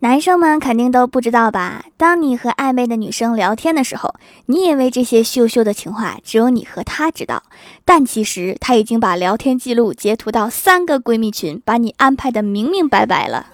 男生们肯定都不知道吧？当你和暧昧的女生聊天的时候，你以为这些羞羞的情话只有你和她知道，但其实她已经把聊天记录截图到三个闺蜜群，把你安排的明明白白了。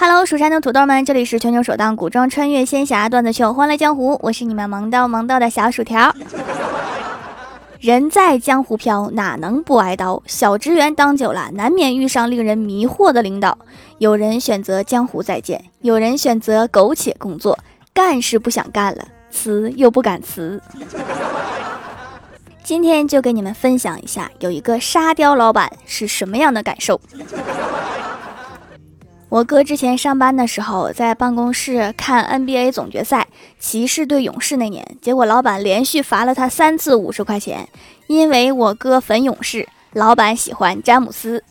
Hello，蜀山的土豆们，这里是全球首档古装穿越仙侠段子秀《欢乐江湖》，我是你们萌逗萌逗的小薯条。人在江湖飘，哪能不挨刀？小职员当久了，难免遇上令人迷惑的领导。有人选择江湖再见，有人选择苟且工作，干是不想干了，辞又不敢辞。今天就给你们分享一下，有一个沙雕老板是什么样的感受。我哥之前上班的时候，在办公室看 NBA 总决赛，骑士对勇士那年，结果老板连续罚了他三次五十块钱，因为我哥粉勇士，老板喜欢詹姆斯。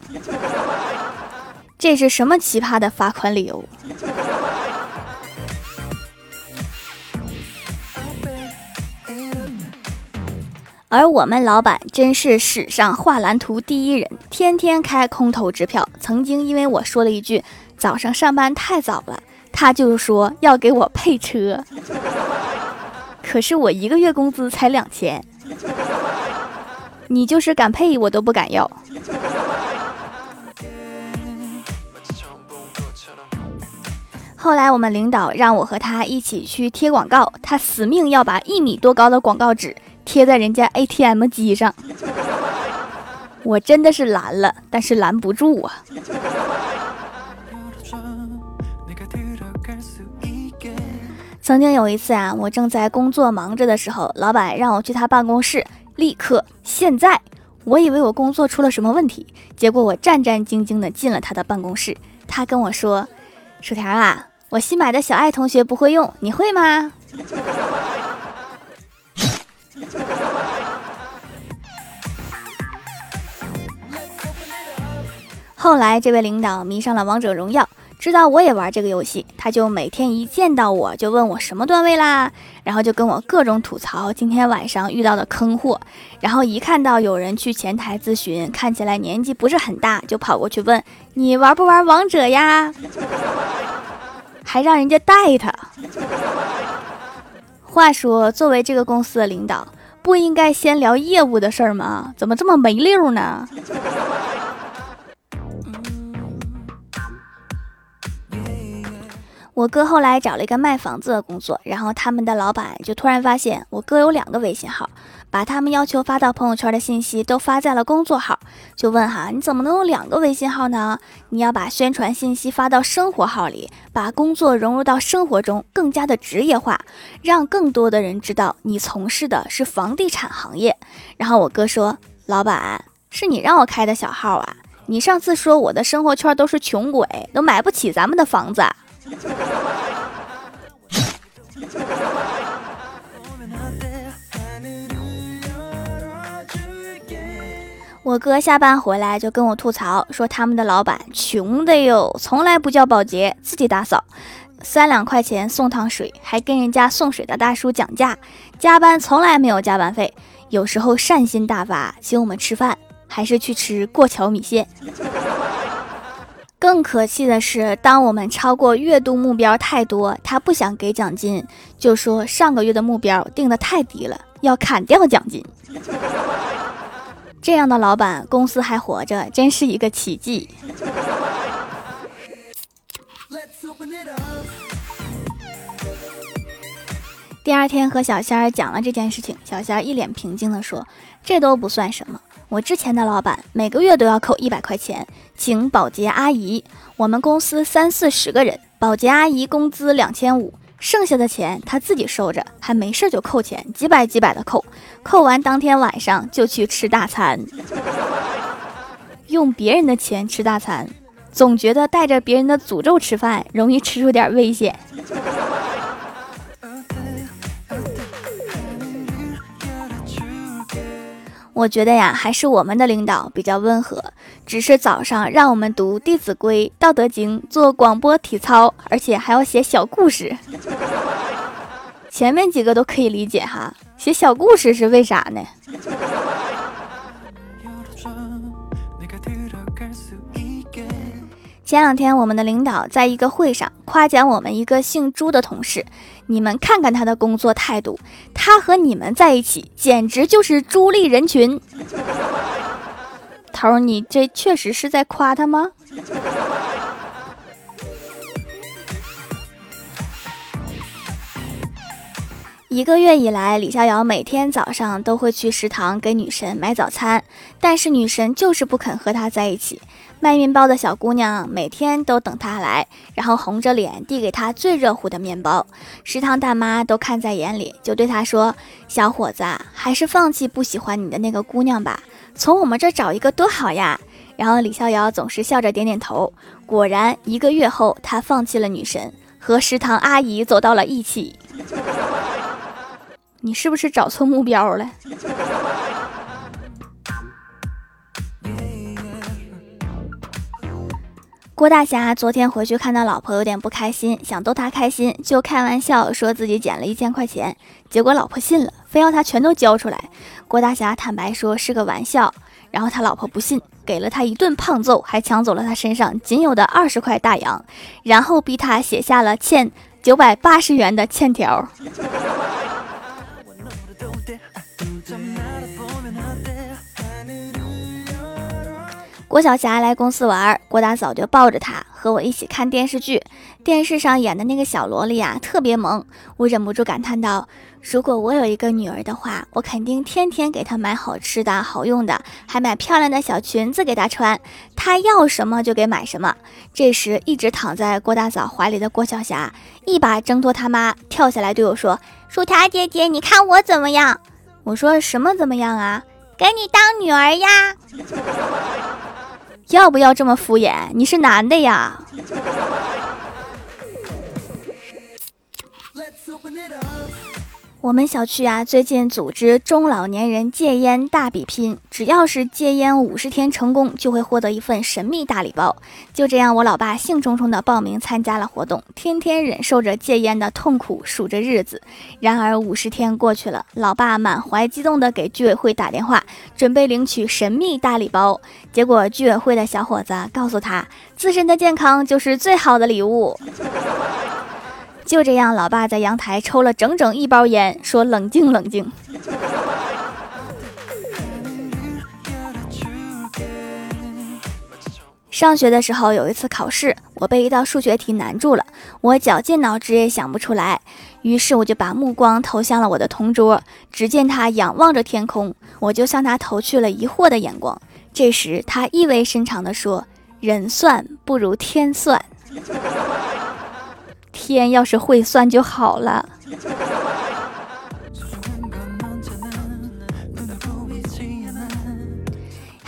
这是什么奇葩的罚款理由？而我们老板真是史上画蓝图第一人，天天开空头支票。曾经因为我说了一句。早上上班太早了，他就说要给我配车，可是我一个月工资才两千，你就是敢配我都不敢要。后来我们领导让我和他一起去贴广告，他死命要把一米多高的广告纸贴在人家 ATM 机上，我真的是拦了，但是拦不住啊。曾经有一次啊，我正在工作忙着的时候，老板让我去他办公室，立刻现在。我以为我工作出了什么问题，结果我战战兢兢的进了他的办公室。他跟我说：“薯条啊，我新买的小爱同学不会用，你会吗？” 后来这位领导迷上了王者荣耀。知道我也玩这个游戏，他就每天一见到我就问我什么段位啦，然后就跟我各种吐槽今天晚上遇到的坑货，然后一看到有人去前台咨询，看起来年纪不是很大，就跑过去问你玩不玩王者呀，还让人家带他。话说，作为这个公司的领导，不应该先聊业务的事儿吗？怎么这么没溜呢？我哥后来找了一个卖房子的工作，然后他们的老板就突然发现我哥有两个微信号，把他们要求发到朋友圈的信息都发在了工作号，就问哈你怎么能有两个微信号呢？你要把宣传信息发到生活号里，把工作融入到生活中，更加的职业化，让更多的人知道你从事的是房地产行业。然后我哥说，老板是你让我开的小号啊，你上次说我的生活圈都是穷鬼，都买不起咱们的房子。我哥下班回来就跟我吐槽说，他们的老板穷的哟，从来不叫保洁，自己打扫，三两块钱送趟水，还跟人家送水的大叔讲价，加班从来没有加班费，有时候善心大发，请我们吃饭，还是去吃过桥米线。更可气的是，当我们超过月度目标太多，他不想给奖金，就说上个月的目标定的太低了，要砍掉奖金。这样的老板，公司还活着，真是一个奇迹。第二天和小仙儿讲了这件事情，小仙儿一脸平静地说：“这都不算什么。”我之前的老板每个月都要扣一百块钱请保洁阿姨，我们公司三四十个人，保洁阿姨工资两千五，剩下的钱她自己收着，还没事就扣钱，几百几百的扣，扣完当天晚上就去吃大餐，用别人的钱吃大餐，总觉得带着别人的诅咒吃饭容易吃出点危险。我觉得呀，还是我们的领导比较温和，只是早上让我们读《弟子规》《道德经》，做广播体操，而且还要写小故事。前面几个都可以理解哈，写小故事是为啥呢？前两天我们的领导在一个会上夸奖我们一个姓朱的同事，你们看看他的工作态度，他和你们在一起简直就是朱立人群。头儿，你这确实是在夸他吗？一个月以来，李逍遥每天早上都会去食堂给女神买早餐，但是女神就是不肯和他在一起。卖面包的小姑娘每天都等他来，然后红着脸递给他最热乎的面包。食堂大妈都看在眼里，就对他说：“小伙子，还是放弃不喜欢你的那个姑娘吧，从我们这找一个多好呀。”然后李逍遥总是笑着点点头。果然，一个月后，他放弃了女神，和食堂阿姨走到了一起。你是不是找错目标了？郭大侠昨天回去看到老婆有点不开心，想逗她开心，就开玩笑说自己捡了一千块钱，结果老婆信了，非要他全都交出来。郭大侠坦白说是个玩笑，然后他老婆不信，给了他一顿胖揍，还抢走了他身上仅有的二十块大洋，然后逼他写下了欠九百八十元的欠条。郭晓霞来公司玩，郭大嫂就抱着她和我一起看电视剧。电视上演的那个小萝莉啊，特别萌，我忍不住感叹道：“如果我有一个女儿的话，我肯定天天给她买好吃的好用的，还买漂亮的小裙子给她穿，她要什么就给买什么。”这时，一直躺在郭大嫂怀里的郭晓霞一把挣脱他妈，跳下来对我说：“薯条姐姐，你看我怎么样？”我说：“什么怎么样啊？给你当女儿呀！”要不要这么敷衍？你是男的呀。我们小区啊，最近组织中老年人戒烟大比拼，只要是戒烟五十天成功，就会获得一份神秘大礼包。就这样，我老爸兴冲冲地报名参加了活动，天天忍受着戒烟的痛苦，数着日子。然而五十天过去了，老爸满怀激动地给居委会打电话，准备领取神秘大礼包。结果居委会的小伙子告诉他，自身的健康就是最好的礼物。就这样，老爸在阳台抽了整整一包烟，说：“冷静，冷静。”上学的时候有一次考试，我被一道数学题难住了，我绞尽脑汁也想不出来，于是我就把目光投向了我的同桌，只见他仰望着天空，我就向他投去了疑惑的眼光。这时，他意味深长地说：“人算不如天算。”天要是会算就好了。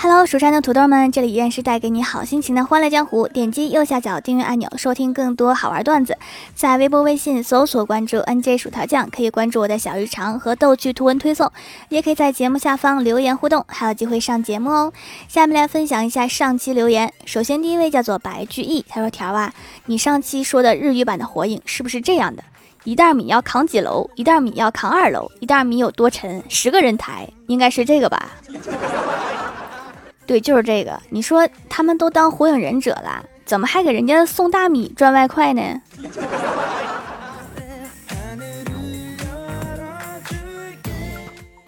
Hello，蜀山的土豆们，这里依然是带给你好心情的欢乐江湖。点击右下角订阅按钮，收听更多好玩段子。在微博、微信搜索关注 NJ 薯条酱，可以关注我的小日常和逗趣图文推送，也可以在节目下方留言互动，还有机会上节目哦。下面来分享一下上期留言。首先第一位叫做白居易，他说：“条啊，你上期说的日语版的火影是不是这样的？一袋米要扛几楼？一袋米要扛二楼？一袋米有多沉？十个人抬？应该是这个吧？”对，就是这个。你说他们都当火影忍者了，怎么还给人家送大米赚外快呢？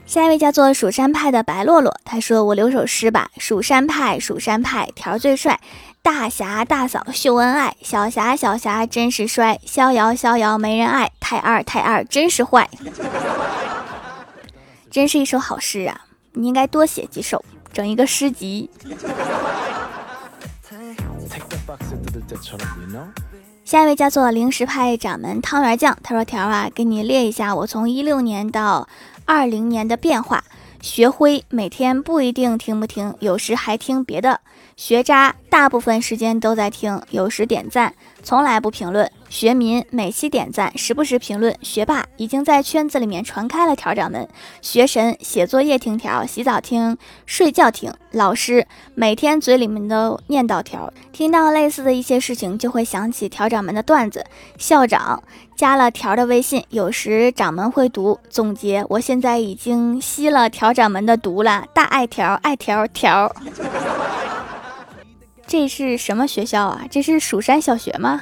下一位叫做蜀山派的白洛洛，他说：“我留首诗吧。蜀山派，蜀山派，条最帅。大侠大嫂秀恩爱，小侠小侠真是帅。逍遥逍遥没人爱，太二太二真是坏。真是一首好诗啊！你应该多写几首。”整一个诗集。下一位叫做零食派掌门汤圆酱，他说：“条啊，给你列一下我从一六年到二零年的变化。学辉每天不一定听不听，有时还听别的。学渣大部分时间都在听，有时点赞，从来不评论。”学民每期点赞，时不时评论。学霸已经在圈子里面传开了条掌门。学神写作业听条，洗澡听，睡觉听。老师每天嘴里面都念叨条，听到类似的一些事情就会想起条掌门的段子。校长加了条的微信，有时掌门会读总结。我现在已经吸了条掌门的毒了，大爱条爱条条。这是什么学校啊？这是蜀山小学吗？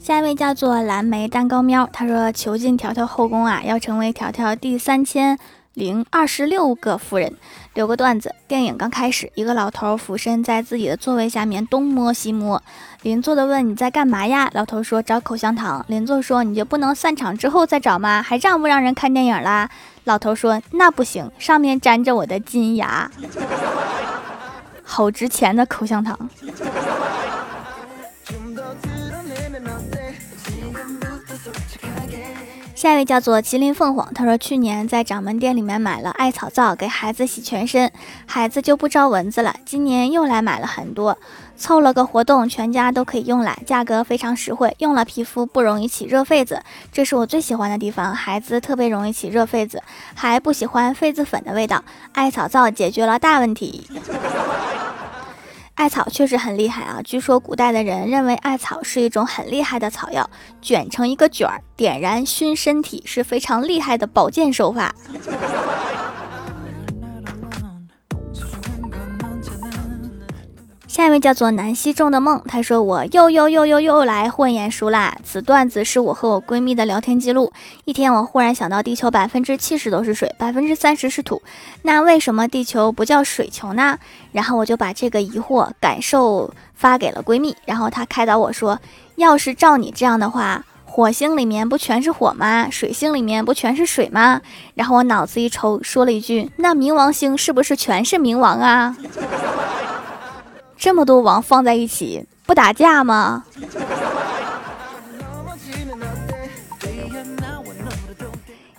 下一位叫做蓝莓蛋糕喵，他说：“囚禁条条后宫啊，要成为条条第三千零二十六个夫人。”留个段子：电影刚开始，一个老头俯身在自己的座位下面东摸西摸，邻座的问：“你在干嘛呀？”老头说：“找口香糖。”邻座说：“你就不能散场之后再找吗？还让不让人看电影啦？”老头说：“那不行，上面粘着我的金牙，好值钱的口香糖。”下一位叫做麒麟凤凰，他说去年在掌门店里面买了艾草皂给孩子洗全身，孩子就不招蚊子了。今年又来买了很多，凑了个活动，全家都可以用来，价格非常实惠，用了皮肤不容易起热痱子，这是我最喜欢的地方。孩子特别容易起热痱子，还不喜欢痱子粉的味道，艾草皂解决了大问题。艾草确实很厉害啊！据说古代的人认为艾草是一种很厉害的草药，卷成一个卷儿，点燃熏身体是非常厉害的保健手法。下一位叫做南希中的梦，他说我又又又又又来混眼熟啦。此段子是我和我闺蜜的聊天记录。一天，我忽然想到，地球百分之七十都是水，百分之三十是土，那为什么地球不叫水球呢？然后我就把这个疑惑感受发给了闺蜜，然后她开导我说，要是照你这样的话，火星里面不全是火吗？水星里面不全是水吗？然后我脑子一抽，说了一句，那冥王星是不是全是冥王啊？这么多王放在一起，不打架吗？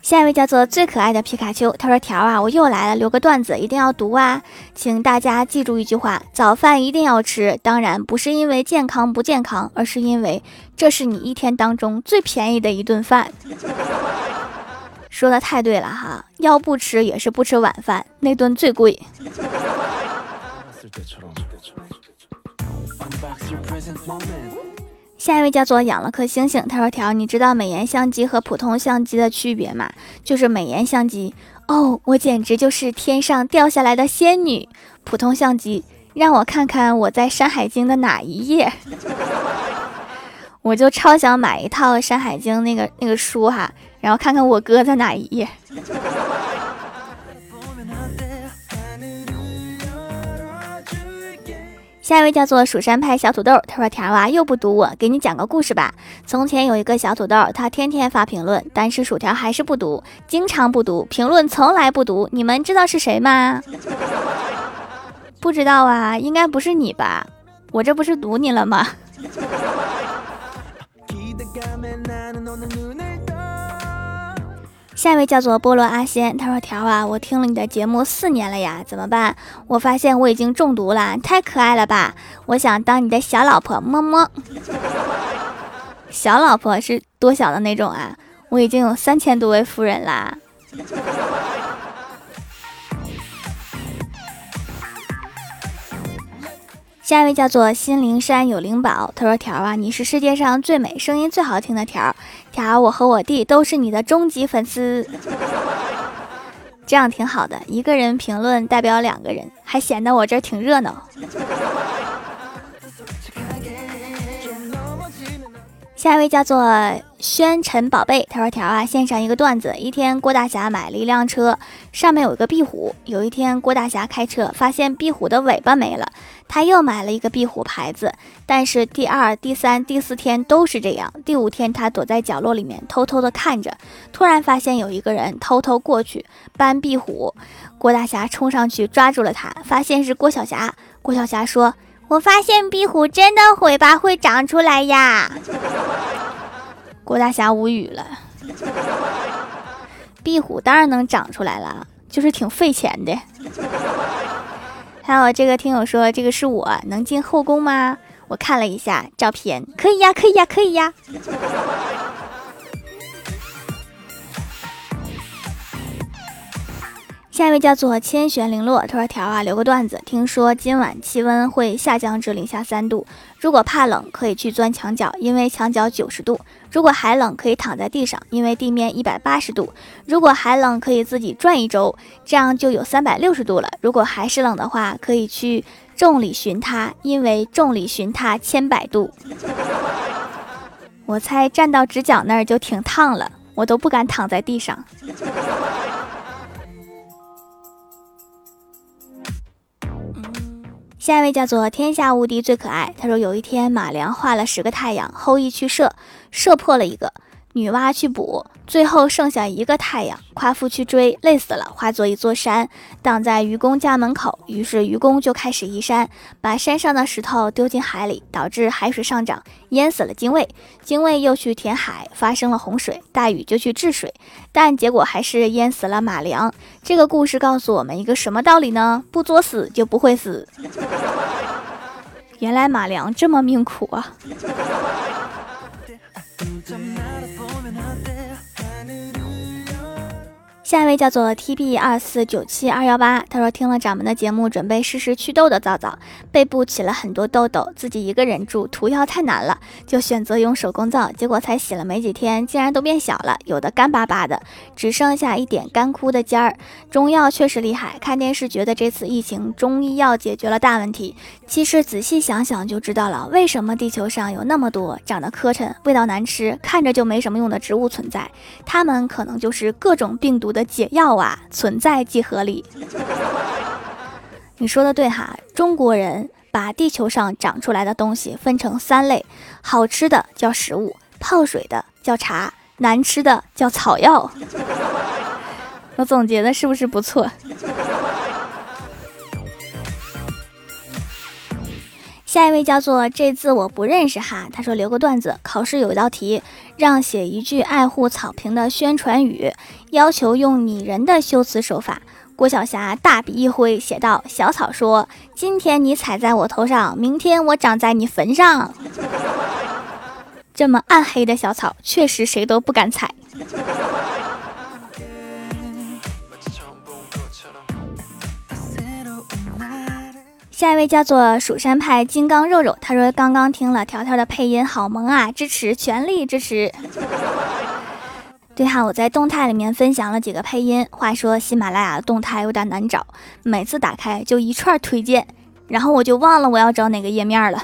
下一位叫做最可爱的皮卡丘，他说：“条啊，我又来了，留个段子，一定要读啊，请大家记住一句话：早饭一定要吃。当然不是因为健康不健康，而是因为这是你一天当中最便宜的一顿饭。说的太对了哈，要不吃也是不吃晚饭，那顿最贵。”下一位叫做养了颗星星，他说：“条，你知道美颜相机和普通相机的区别吗？就是美颜相机，哦，我简直就是天上掉下来的仙女；普通相机，让我看看我在《山海经》的哪一页。我就超想买一套《山海经》那个那个书哈，然后看看我哥在哪一页。”下一位叫做蜀山派小土豆，他说：“条啊，又不读我，给你讲个故事吧。从前有一个小土豆，他天天发评论，但是薯条还是不读，经常不读评论，从来不读。你们知道是谁吗？不知道啊，应该不是你吧？我这不是读你了吗？” 下一位叫做菠萝阿仙，他说：“条啊，我听了你的节目四年了呀，怎么办？我发现我已经中毒了，太可爱了吧！我想当你的小老婆，么么。小老婆是多小的那种啊？我已经有三千多位夫人啦。”下一位叫做心灵山有灵宝，他说：“条啊，你是世界上最美、声音最好听的条。啥，我和我弟都是你的终极粉丝，这样挺好的。一个人评论代表两个人，还显得我这挺热闹。”下一位叫做宣晨宝贝，他说：“条啊，献上一个段子。一天，郭大侠买了一辆车，上面有一个壁虎。有一天，郭大侠开车，发现壁虎的尾巴没了，他又买了一个壁虎牌子。但是第二、第三、第四天都是这样。第五天，他躲在角落里面偷偷的看着，突然发现有一个人偷偷过去搬壁虎。郭大侠冲上去抓住了他，发现是郭晓霞。郭晓霞说。”我发现壁虎真的尾巴会长出来呀！郭大侠无语了。壁虎当然能长出来了，就是挺费钱的。还有这个听友说，这个是我能进后宫吗？我看了一下照片，可以呀，可以呀，可以呀。下一位叫做千玄零落，他说条啊留个段子，听说今晚气温会下降至零下三度，如果怕冷可以去钻墙角，因为墙角九十度；如果还冷可以躺在地上，因为地面一百八十度；如果还冷可以自己转一周，这样就有三百六十度了；如果还是冷的话，可以去众里寻他，因为众里寻他千百度。我猜站到直角那儿就挺烫了，我都不敢躺在地上。下一位叫做天下无敌最可爱。他说有一天马良画了十个太阳，后羿去射，射破了一个。女娲去补，最后剩下一个太阳。夸父去追，累死了，化作一座山，挡在愚公家门口。于是愚公就开始移山，把山上的石头丢进海里，导致海水上涨，淹死了精卫。精卫又去填海，发生了洪水，大禹就去治水，但结果还是淹死了马良。这个故事告诉我们一个什么道理呢？不作死就不会死。原来马良这么命苦啊！下一位叫做 T B 二四九七二幺八，他说听了掌门的节目，准备试试祛痘的皂皂，背部起了很多痘痘，自己一个人住，涂药太难了，就选择用手工皂，结果才洗了没几天，竟然都变小了，有的干巴巴的，只剩下一点干枯的尖儿。中药确实厉害，看电视觉得这次疫情中医药解决了大问题，其实仔细想想就知道了，为什么地球上有那么多长得磕碜、味道难吃、看着就没什么用的植物存在，它们可能就是各种病毒。的解药啊，存在即合理。你说的对哈，中国人把地球上长出来的东西分成三类：好吃的叫食物，泡水的叫茶，难吃的叫草药。我总结的是不是不错？下一位叫做这字我不认识哈，他说留个段子，考试有一道题，让写一句爱护草坪的宣传语，要求用拟人的修辞手法。郭晓霞大笔一挥，写道：“小草说，今天你踩在我头上，明天我长在你坟上。”这么暗黑的小草，确实谁都不敢踩。下一位叫做蜀山派金刚肉肉，他说刚刚听了条条的配音，好萌啊！支持，全力支持。对哈，我在动态里面分享了几个配音。话说喜马拉雅的动态有点难找，每次打开就一串推荐，然后我就忘了我要找哪个页面了。